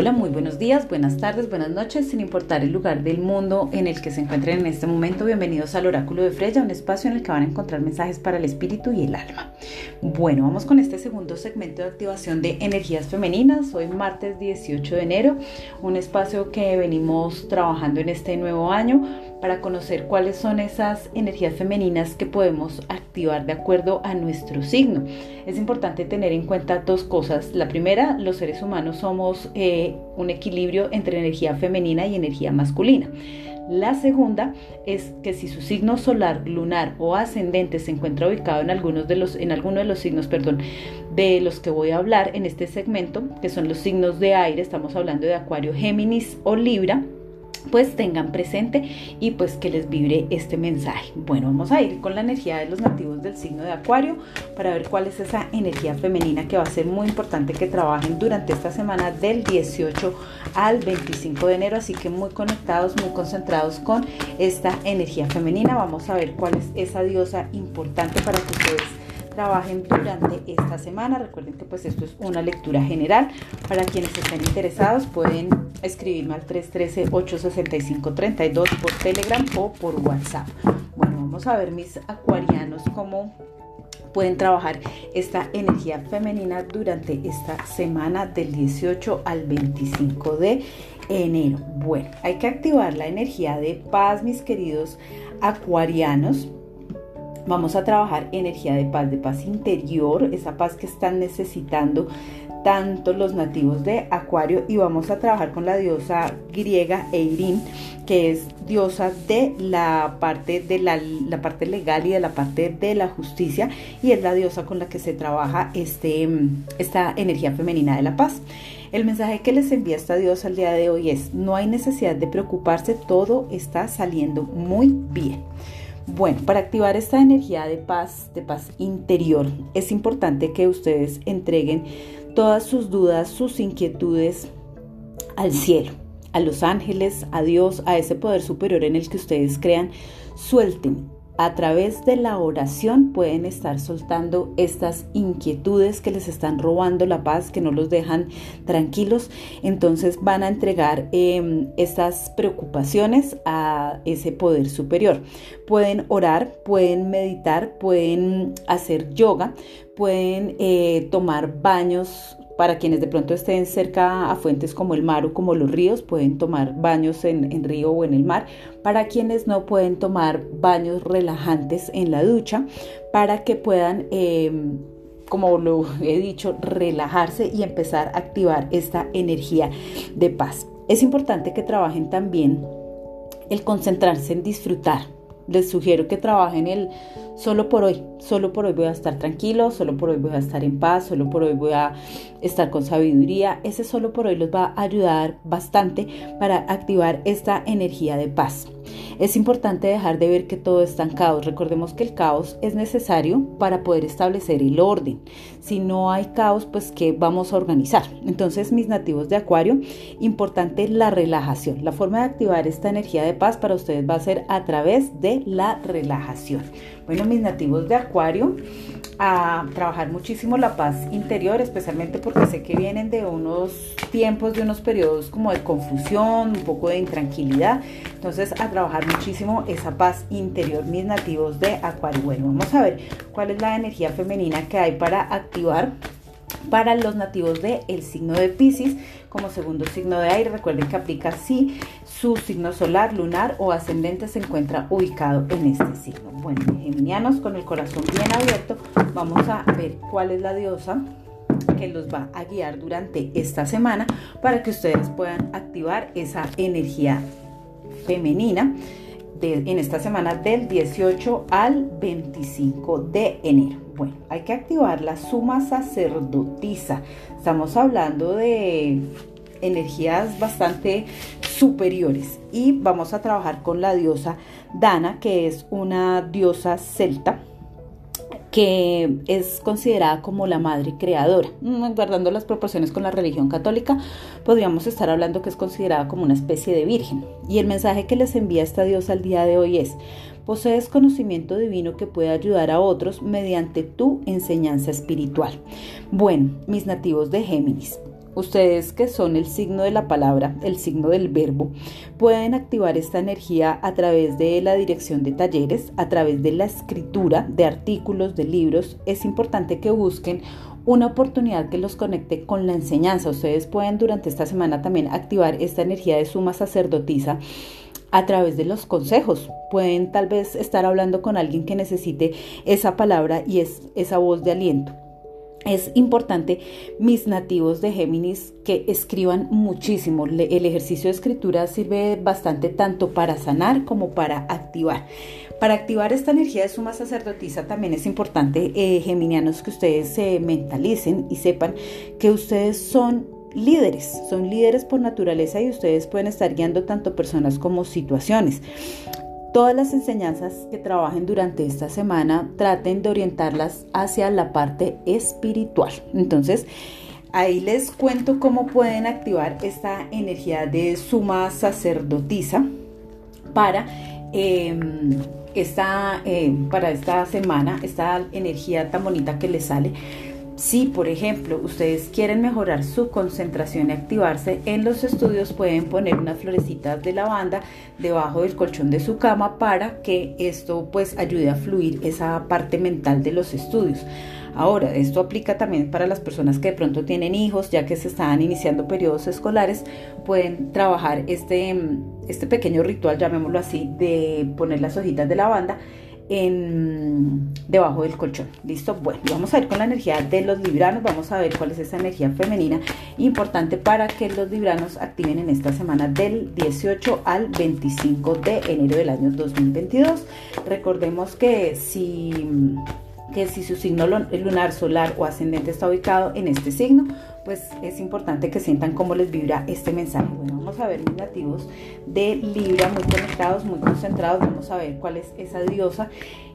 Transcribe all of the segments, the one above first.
Hola, muy buenos días, buenas tardes, buenas noches, sin importar el lugar del mundo en el que se encuentren en este momento. Bienvenidos al Oráculo de Freya, un espacio en el que van a encontrar mensajes para el espíritu y el alma. Bueno, vamos con este segundo segmento de activación de energías femeninas. Hoy martes 18 de enero, un espacio que venimos trabajando en este nuevo año para conocer cuáles son esas energías femeninas que podemos activar de acuerdo a nuestro signo. Es importante tener en cuenta dos cosas. La primera, los seres humanos somos eh, un equilibrio entre energía femenina y energía masculina. La segunda es que si su signo solar, lunar o ascendente se encuentra ubicado en algunos de los en alguno de los signos, perdón, de los que voy a hablar en este segmento, que son los signos de aire, estamos hablando de Acuario, Géminis o Libra, pues tengan presente y pues que les vibre este mensaje. Bueno, vamos a ir con la energía de los nativos del signo de Acuario para ver cuál es esa energía femenina que va a ser muy importante que trabajen durante esta semana del 18 al 25 de enero, así que muy conectados, muy concentrados con esta energía femenina. Vamos a ver cuál es esa diosa importante para que ustedes trabajen durante esta semana. Recuerden que pues esto es una lectura general. Para quienes estén interesados pueden escribirme al 313-865-32 por Telegram o por WhatsApp. Bueno, vamos a ver mis acuarianos cómo pueden trabajar esta energía femenina durante esta semana del 18 al 25 de enero. Bueno, hay que activar la energía de paz, mis queridos acuarianos Vamos a trabajar energía de paz, de paz interior, esa paz que están necesitando tanto los nativos de Acuario y vamos a trabajar con la diosa griega Eirin, que es diosa de la parte de la, parte legal y de la parte de la justicia y es la diosa con la que se trabaja este, esta energía femenina de la paz. El mensaje que les envía esta diosa el día de hoy es, no hay necesidad de preocuparse, todo está saliendo muy bien. Bueno, para activar esta energía de paz, de paz interior, es importante que ustedes entreguen todas sus dudas, sus inquietudes al cielo, a los ángeles, a Dios, a ese poder superior en el que ustedes crean. Suelten a través de la oración pueden estar soltando estas inquietudes que les están robando la paz, que no los dejan tranquilos. Entonces van a entregar em, estas preocupaciones a ese poder superior. Pueden orar, pueden meditar, pueden hacer yoga, pueden eh, tomar baños para quienes de pronto estén cerca a fuentes como el mar o como los ríos, pueden tomar baños en, río o en el mar. Para quienes no pueden tomar baños relajantes en la ducha, para que puedan... Em, como lo he dicho, relajarse y empezar a activar esta energía de paz. Es importante que trabajen también el concentrarse en disfrutar, les sugiero que trabajen el solo por hoy, solo por hoy voy a estar tranquilo, solo por hoy voy a estar en paz, solo por hoy voy a estar con sabiduría. Ese solo por hoy los va a ayudar bastante para activar esta energía de paz. Es importante dejar de ver que todo está en caos. Recordemos que el caos es necesario para poder establecer el orden. Si no hay caos, pues ¿qué vamos a organizar? Entonces, mis nativos de Acuario, importante la relajación. La forma de activar esta energía de paz para ustedes va a ser a través de la relajación. Bueno, mis nativos de Acuario, a trabajar muchísimo la paz interior, especialmente porque sé que vienen de unos tiempos, de unos periodos como de confusión, un poco de intranquilidad. Entonces, a trabajar muchísimo esa paz interior, mis nativos de Acuario. Bueno, vamos a ver cuál es la energía femenina que hay para activar para los nativos del el signo de Pisces como segundo signo de aire. Recuerden que aplica si su signo solar, lunar o ascendente se encuentra ubicado en este signo. Bueno, geminianos, con el corazón bien abierto, vamos a ver cuál es la diosa que los va a guiar durante esta semana para que ustedes puedan activar esa energía femenina en esta semana del 18 al 25 de enero. Bueno, hay que activar la suma sacerdotisa. Estamos hablando de energías bastante superiores y vamos a trabajar con la diosa Dana, que es una diosa celta que es considerada como la madre creadora. Mm, guardando las proporciones con la religión católica, podríamos estar hablando que es considerada como una especie de virgen. Y el mensaje que les envía esta diosa al día de hoy es, posees conocimiento divino que puede ayudar a otros mediante tu enseñanza espiritual. Bueno, mis nativos de Géminis, ustedes que son el signo de la palabra, el signo del verbo, pueden activar esta energía a través de la dirección de talleres, a través de la escritura de artículos, de libros. Es importante que busquen una oportunidad que los conecte con la enseñanza. Ustedes pueden durante esta semana también activar esta energía de suma sacerdotisa a través de los consejos. Pueden tal vez estar hablando con alguien que necesite esa palabra y es esa voz de aliento. Es importante, mis nativos de Géminis, que escriban muchísimo. El ejercicio de escritura sirve bastante tanto para sanar como para activar. Para activar esta energía de suma sacerdotisa también es importante, eh, geminianos, que ustedes se mentalicen y sepan que ustedes son líderes, son líderes por naturaleza y ustedes pueden estar guiando tanto personas como situaciones. Todas las enseñanzas que trabajen durante esta semana traten de orientarlas hacia la parte espiritual. Entonces, ahí les cuento cómo pueden activar esta energía de suma sacerdotisa para em, esta, eh, para esta semana, esta energía tan bonita que les sale. Si, por ejemplo, ustedes quieren mejorar su concentración y activarse en los estudios, pueden poner unas florecitas de lavanda debajo del colchón de su cama para que esto pues ayude a fluir esa parte mental de los estudios. Ahora, esto aplica también para las personas que de pronto tienen hijos, ya que se están iniciando periodos escolares, pueden trabajar este, este pequeño ritual, llamémoslo así, de poner las hojitas de lavanda debajo del colchón. ¿Listo? Bueno, vamos a ir con la energía de los libranos. Vamos a ver cuál es esa energía femenina importante para que los libranos activen en esta semana del 18 al 25 de enero del año 2022. Recordemos que si que si su signo lunar, solar o ascendente está ubicado en este signo, pues es importante que sientan cómo les vibra este mensaje. Bueno, vamos a ver mis nativos de Libra muy conectados, muy concentrados. Vamos a ver cuál es esa diosa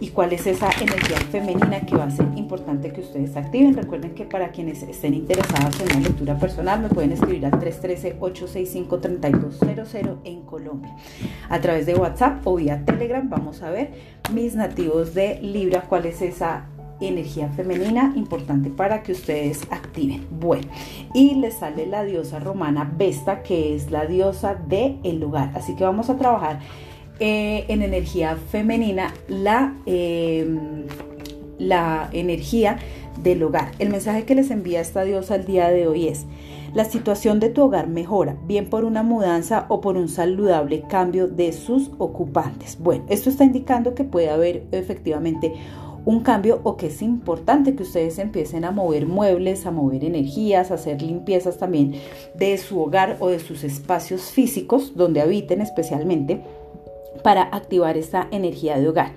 y cuál es esa energía femenina que va a ser importante que ustedes activen. Recuerden que para quienes estén interesados en una lectura personal me pueden escribir al 313-865-3200 en Colombia. A través de WhatsApp o vía Telegram vamos a ver mis nativos de Libra cuál es esa energía femenina importante para que ustedes activen. Bueno, y les sale la diosa romana Vesta, que es la diosa del el lugar. Así que vamos a trabajar eh, en energía femenina la, em, la energía del hogar. El mensaje que les envía esta diosa el día de hoy es, la situación de tu hogar mejora, bien por una mudanza o por un saludable cambio de sus ocupantes. Bueno, esto está indicando que puede haber efectivamente un cambio o que es importante que ustedes empiecen a mover muebles, a mover energías, a hacer limpiezas también de su hogar o de sus espacios físicos donde habiten especialmente para activar esta energía de hogar.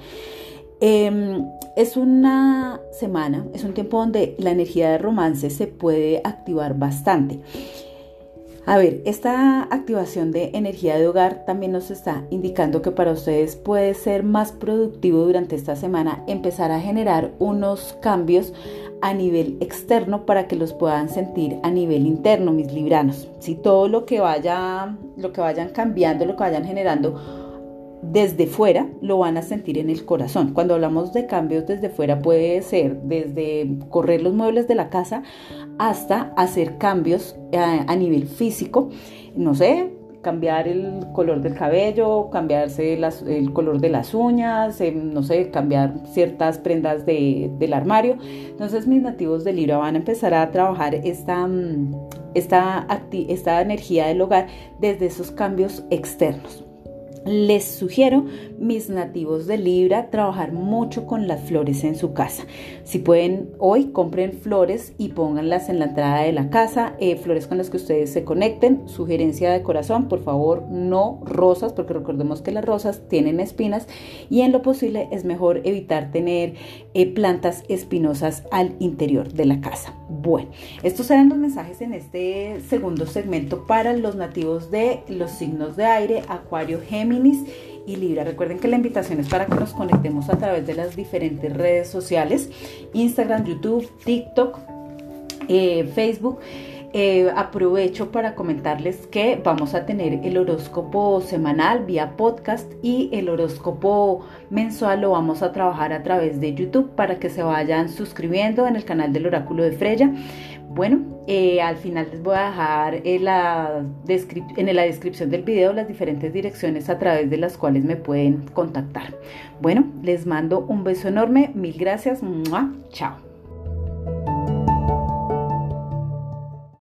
Em, es una semana, es un tiempo donde la energía de romance se puede activar bastante. A ver, esta activación de energía de hogar también nos está indicando que para ustedes puede ser más productivo durante esta semana empezar a generar unos cambios a nivel externo para que los puedan sentir a nivel interno, mis libranos. Si todo lo que vaya, lo que vayan cambiando, lo que vayan generando desde fuera lo van a sentir en el corazón. Cuando hablamos de cambios desde fuera puede ser desde correr los muebles de la casa hasta hacer cambios a, nivel físico, no sé, cambiar el color del cabello, cambiarse el color de las uñas, em, no sé, cambiar ciertas prendas del armario. Entonces mis nativos de Libra van a empezar a trabajar esta, mm, esta, esta energía del hogar desde esos cambios externos. Les sugiero, mis nativos de Libra, trabajar mucho con las flores en su casa. Si pueden, hoy compren flores y pónganlas en la entrada de la casa, eh, flores con las que ustedes se conecten. Sugerencia de corazón, por favor, no rosas, porque recordemos que las rosas tienen espinas y en lo posible es mejor evitar tener eh, plantas espinosas al interior de la casa. Bueno, estos serán los mensajes en este segundo segmento para los nativos de los signos de aire, Acuario, Géminis y Libra. Recuerden que la invitación es para que nos conectemos a través de las diferentes redes sociales, Instagram, YouTube, TikTok, eh, Facebook. Eh, aprovecho para comentarles que vamos a tener el horóscopo semanal vía podcast y el horóscopo mensual lo vamos a trabajar a través de YouTube para que se vayan suscribiendo en el canal del oráculo de Freya. Bueno, eh, al final les voy a dejar en la, en la descripción del video las diferentes direcciones a través de las cuales me pueden contactar. Bueno, les mando un beso enorme, mil gracias, chao.